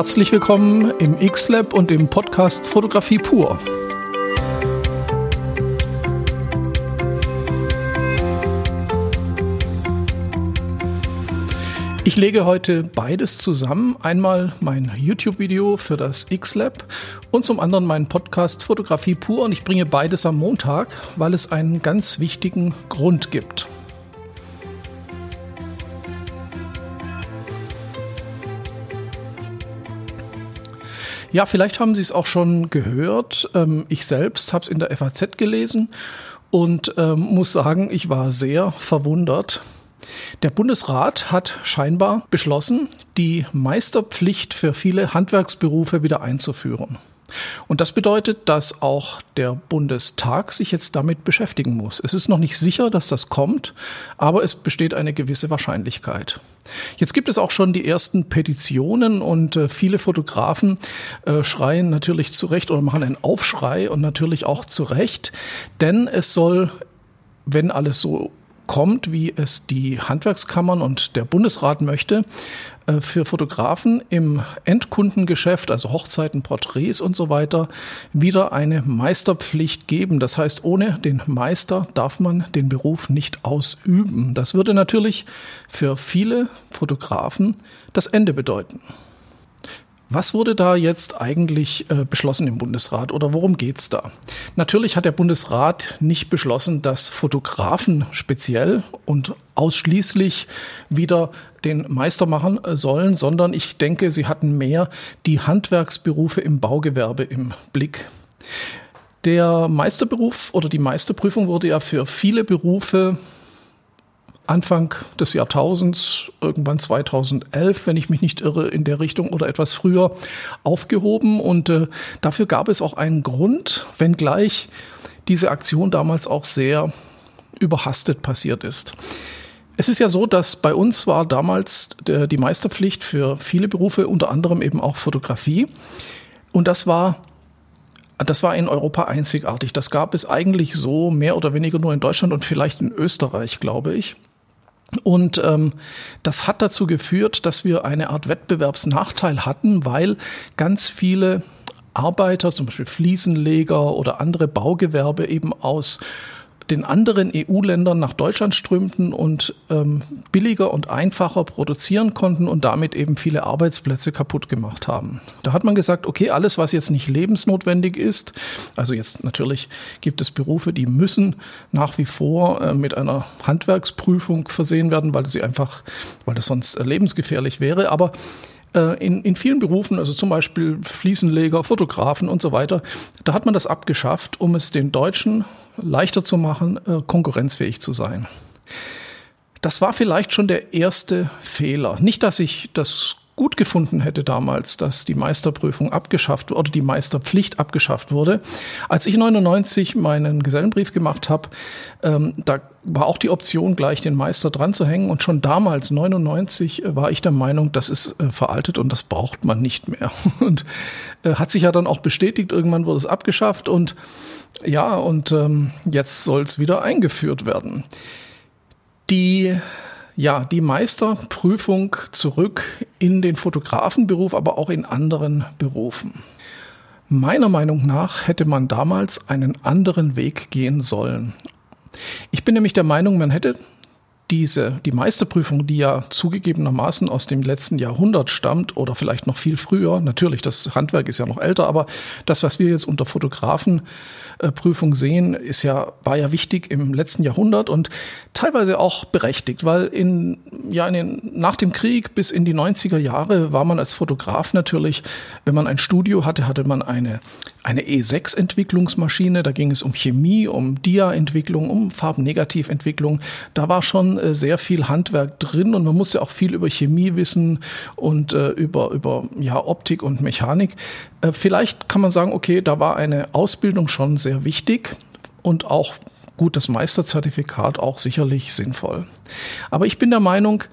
Herzlich willkommen im X-Lab und im Podcast Fotografie pur. Ich lege heute beides zusammen. Einmal mein YouTube-Video für das X-Lab und zum anderen meinen Podcast Fotografie pur. Und ich bringe beides am Montag, weil es einen ganz wichtigen Grund gibt. Ja, vielleicht haben Sie es auch schon gehört. Ähm, ich selbst habe es in der FAZ gelesen und ähm, muss sagen, ich war sehr verwundert. Der Bundesrat hat scheinbar beschlossen, die Meisterpflicht für viele Handwerksberufe wieder einzuführen. Und das bedeutet, dass auch der Bundestag sich jetzt damit beschäftigen muss. Es ist noch nicht sicher, dass das kommt, aber es besteht eine gewisse Wahrscheinlichkeit. Jetzt gibt es auch schon die ersten Petitionen und äh, viele Fotografen äh, schreien natürlich zurecht oder machen einen Aufschrei und natürlich auch zurecht, denn es soll wenn alles so kommt, wie es die Handwerkskammern und der Bundesrat möchte, äh, für Fotografen im Endkundengeschäft, also Hochzeiten, Porträts und so weiter, wieder eine Meisterpflicht geben. Das heißt, ohne den Meister darf man den Beruf nicht ausüben. Das würde natürlich für viele Fotografen das Ende bedeuten. Was wurde da jetzt eigentlich äh, beschlossen im Bundesrat oder worum geht's da? Natürlich hat der Bundesrat nicht beschlossen, dass Fotografen speziell und ausschließlich wieder den Meister machen äh, sollen, sondern ich denke, sie hatten mehr die Handwerksberufe im Baugewerbe im Blick. Der Meisterberuf oder die Meisterprüfung wurde ja für viele Berufe Anfang des Jahrtausends, irgendwann 2011, wenn ich mich nicht irre, in der Richtung oder etwas früher aufgehoben. Und äh, dafür gab es auch einen Grund, wenngleich diese Aktion damals auch sehr überhastet passiert ist. Es ist ja so, dass bei uns war damals der, die Meisterpflicht für viele Berufe, unter anderem eben auch Fotografie. Und das war das war in Europa einzigartig. Das gab es eigentlich so mehr oder weniger nur in Deutschland und vielleicht in Österreich, glaube ich. Und ähm, das hat dazu geführt, dass wir eine Art Wettbewerbsnachteil hatten, weil ganz viele Arbeiter, zum Beispiel Fliesenleger oder andere Baugewerbe eben aus den anderen EU-Ländern nach Deutschland strömten und ähm, billiger und einfacher produzieren konnten und damit eben viele Arbeitsplätze kaputt gemacht haben. Da hat man gesagt, okay, alles, was jetzt nicht lebensnotwendig ist, also jetzt natürlich gibt es Berufe, die müssen nach wie vor äh, mit einer Handwerksprüfung versehen werden, weil sie einfach, weil das sonst äh, lebensgefährlich wäre, aber in, in vielen Berufen, also zum Beispiel Fliesenleger, Fotografen und so weiter, da hat man das abgeschafft, um es den Deutschen leichter zu machen, äh, konkurrenzfähig zu sein. Das war vielleicht schon der erste Fehler. Nicht, dass ich das gut gefunden hätte damals, dass die Meisterprüfung abgeschafft oder die Meisterpflicht abgeschafft wurde. Als ich 99 meinen Gesellenbrief gemacht habe, ähm, da war auch die Option, gleich den Meister dran zu hängen. Und schon damals, 99, war ich der Meinung, das ist äh, veraltet und das braucht man nicht mehr. Und äh, hat sich ja dann auch bestätigt, irgendwann wurde es abgeschafft und ja, und ähm, jetzt soll es wieder eingeführt werden. Die ja, die Meisterprüfung zurück in den Fotografenberuf, aber auch in anderen Berufen. Meiner Meinung nach hätte man damals einen anderen Weg gehen sollen. Ich bin nämlich der Meinung, man hätte diese, die Meisterprüfung, die ja zugegebenermaßen aus dem letzten Jahrhundert stammt oder vielleicht noch viel früher, natürlich, das Handwerk ist ja noch älter, aber das, was wir jetzt unter Fotografen äh, sehen, ist ja, war ja wichtig im letzten Jahrhundert und teilweise auch berechtigt, weil in, ja, in den, nach dem Krieg bis in die 90er Jahre war man als Fotograf natürlich, wenn man ein Studio hatte, hatte man eine, eine E6-Entwicklungsmaschine, da ging es um Chemie, um Dia-Entwicklung, um Farbennegativentwicklung. Da war schon äh, sehr viel Handwerk drin und man musste auch viel über Chemie wissen und äh, über, über ja, Optik und Mechanik. Äh, vielleicht kann man sagen, okay, da war eine Ausbildung schon sehr wichtig und auch gut das Meisterzertifikat auch sicherlich sinnvoll. Aber ich bin der Meinung,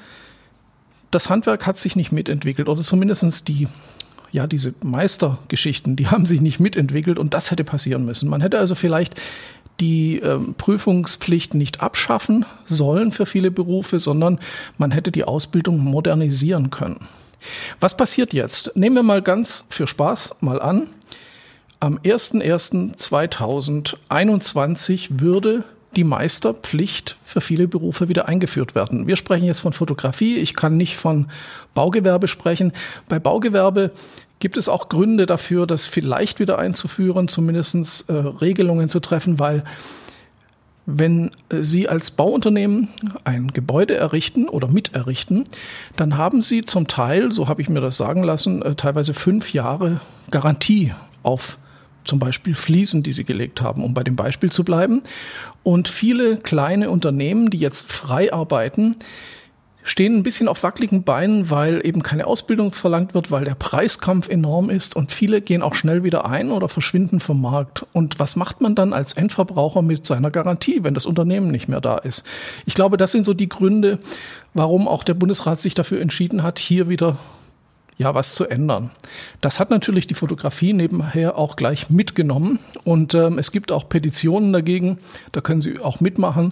das Handwerk hat sich nicht mitentwickelt oder zumindest die ja, diese Meistergeschichten, die haben sich nicht mitentwickelt und das hätte passieren müssen. Man hätte also vielleicht die ähm, Prüfungspflicht nicht abschaffen sollen für viele Berufe, sondern man hätte die Ausbildung modernisieren können. Was passiert jetzt? Nehmen wir mal ganz für Spaß mal an. Am 01.01.2021 würde die Meisterpflicht für viele Berufe wieder eingeführt werden. Wir sprechen jetzt von Fotografie. Ich kann nicht von Baugewerbe sprechen. Bei Baugewerbe gibt es auch Gründe dafür, das vielleicht wieder einzuführen, zumindest äh, Regelungen zu treffen, weil wenn Sie als Bauunternehmen ein Gebäude errichten oder miterrichten, dann haben Sie zum Teil, so habe ich mir das sagen lassen, äh, teilweise fünf Jahre Garantie auf zum Beispiel Fliesen, die sie gelegt haben, um bei dem Beispiel zu bleiben. Und viele kleine Unternehmen, die jetzt frei arbeiten, stehen ein bisschen auf wackeligen Beinen, weil eben keine Ausbildung verlangt wird, weil der Preiskampf enorm ist und viele gehen auch schnell wieder ein oder verschwinden vom Markt. Und was macht man dann als Endverbraucher mit seiner Garantie, wenn das Unternehmen nicht mehr da ist? Ich glaube, das sind so die Gründe, warum auch der Bundesrat sich dafür entschieden hat, hier wieder ja, was zu ändern. Das hat natürlich die Fotografie nebenher auch gleich mitgenommen und ähm, es gibt auch Petitionen dagegen, da können Sie auch mitmachen.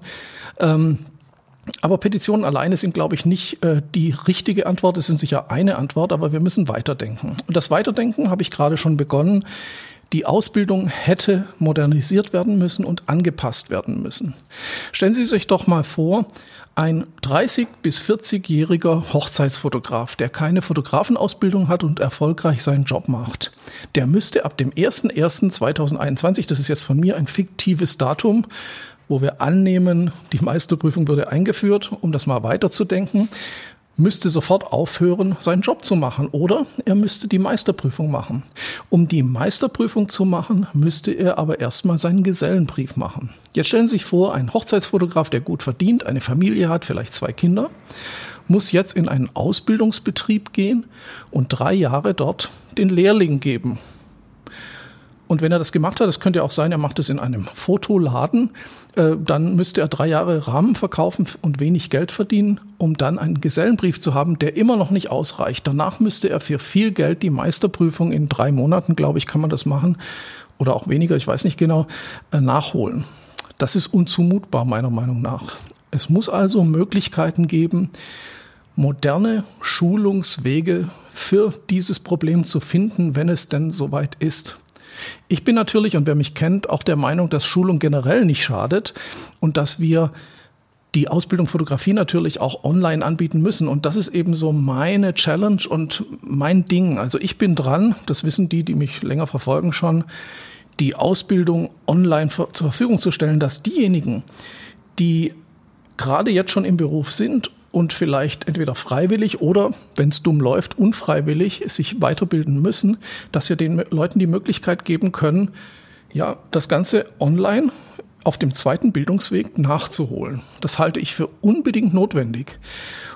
Ähm, aber Petitionen alleine sind, glaube ich, nicht äh, die richtige Antwort. Es sind sicher eine Antwort, aber wir müssen weiterdenken. Und das Weiterdenken habe ich gerade schon begonnen. Die Ausbildung hätte modernisiert werden müssen und angepasst werden müssen. Stellen Sie sich doch mal vor, ein 30 bis 40-jähriger Hochzeitsfotograf, der keine Fotografenausbildung hat und erfolgreich seinen Job macht, der müsste ab dem 01.01.2021, das ist jetzt von mir ein fiktives Datum, wo wir annehmen, die Meisterprüfung würde eingeführt, um das mal weiterzudenken, müsste sofort aufhören, seinen Job zu machen oder er müsste die Meisterprüfung machen. Um die Meisterprüfung zu machen, müsste er aber erstmal seinen Gesellenbrief machen. Jetzt stellen Sie sich vor, ein Hochzeitsfotograf, der gut verdient, eine Familie hat, vielleicht zwei Kinder, muss jetzt in einen Ausbildungsbetrieb gehen und drei Jahre dort den Lehrling geben. Und wenn er das gemacht hat, das könnte auch sein, er macht es in einem Fotoladen, äh, dann müsste er drei Jahre Rahmen verkaufen und wenig Geld verdienen, um dann einen Gesellenbrief zu haben, der immer noch nicht ausreicht. Danach müsste er für viel Geld die Meisterprüfung in drei Monaten, glaube ich, kann man das machen, oder auch weniger, ich weiß nicht genau, äh, nachholen. Das ist unzumutbar, meiner Meinung nach. Es muss also Möglichkeiten geben, moderne Schulungswege für dieses Problem zu finden, wenn es denn soweit ist. Ich bin natürlich, und wer mich kennt, auch der Meinung, dass Schulung generell nicht schadet und dass wir die Ausbildung Fotografie natürlich auch online anbieten müssen. Und das ist eben so meine Challenge und mein Ding. Also ich bin dran, das wissen die, die mich länger verfolgen schon, die Ausbildung online zur Verfügung zu stellen, dass diejenigen, die gerade jetzt schon im Beruf sind und vielleicht entweder freiwillig oder, wenn es dumm läuft, unfreiwillig sich weiterbilden müssen, dass wir den Leuten die Möglichkeit geben können, ja, das Ganze online auf dem zweiten Bildungsweg nachzuholen. Das halte ich für unbedingt notwendig.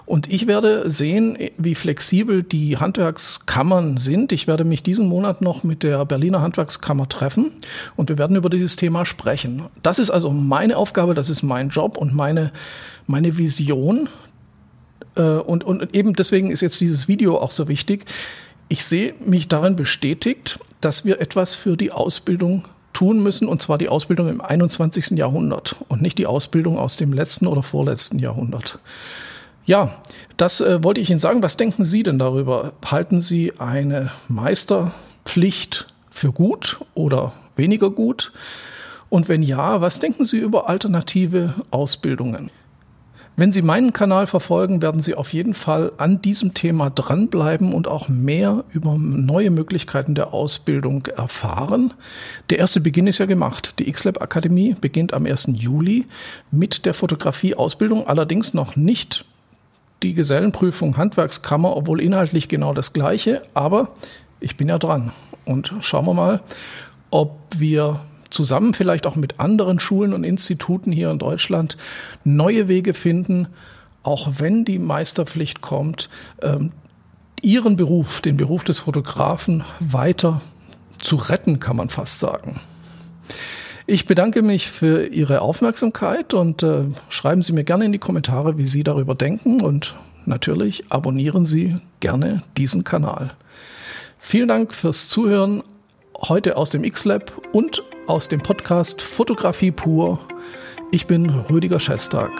Und ich werde sehen, wie flexibel die Handwerkskammern sind. Ich werde mich diesen Monat noch mit der Berliner Handwerkskammer treffen und wir werden über dieses Thema sprechen. Das ist also meine Aufgabe, das ist mein Job und meine, meine Vision, und, und eben deswegen ist jetzt dieses Video auch so wichtig. Ich sehe mich darin bestätigt, dass wir etwas für die Ausbildung tun müssen, und zwar die Ausbildung im 21. Jahrhundert und nicht die Ausbildung aus dem letzten oder vorletzten Jahrhundert. Ja, das äh, wollte ich Ihnen sagen. Was denken Sie denn darüber? Halten Sie eine Meisterpflicht für gut oder weniger gut? Und wenn ja, was denken Sie über alternative Ausbildungen? Wenn Sie meinen Kanal verfolgen, werden Sie auf jeden Fall an diesem Thema dranbleiben und auch mehr über neue Möglichkeiten der Ausbildung erfahren. Der erste Beginn ist ja gemacht. Die XLab Akademie beginnt am 1. Juli mit der Fotografieausbildung, allerdings noch nicht die Gesellenprüfung Handwerkskammer, obwohl inhaltlich genau das gleiche, aber ich bin ja dran. Und schauen wir mal, ob wir zusammen vielleicht auch mit anderen Schulen und Instituten hier in Deutschland neue Wege finden, auch wenn die Meisterpflicht kommt, ähm, ihren Beruf, den Beruf des Fotografen weiter zu retten, kann man fast sagen. Ich bedanke mich für Ihre Aufmerksamkeit und äh, schreiben Sie mir gerne in die Kommentare, wie Sie darüber denken und natürlich abonnieren Sie gerne diesen Kanal. Vielen Dank fürs Zuhören heute aus dem X-Lab und aus dem Podcast Fotografie pur. Ich bin Rüdiger Schestag.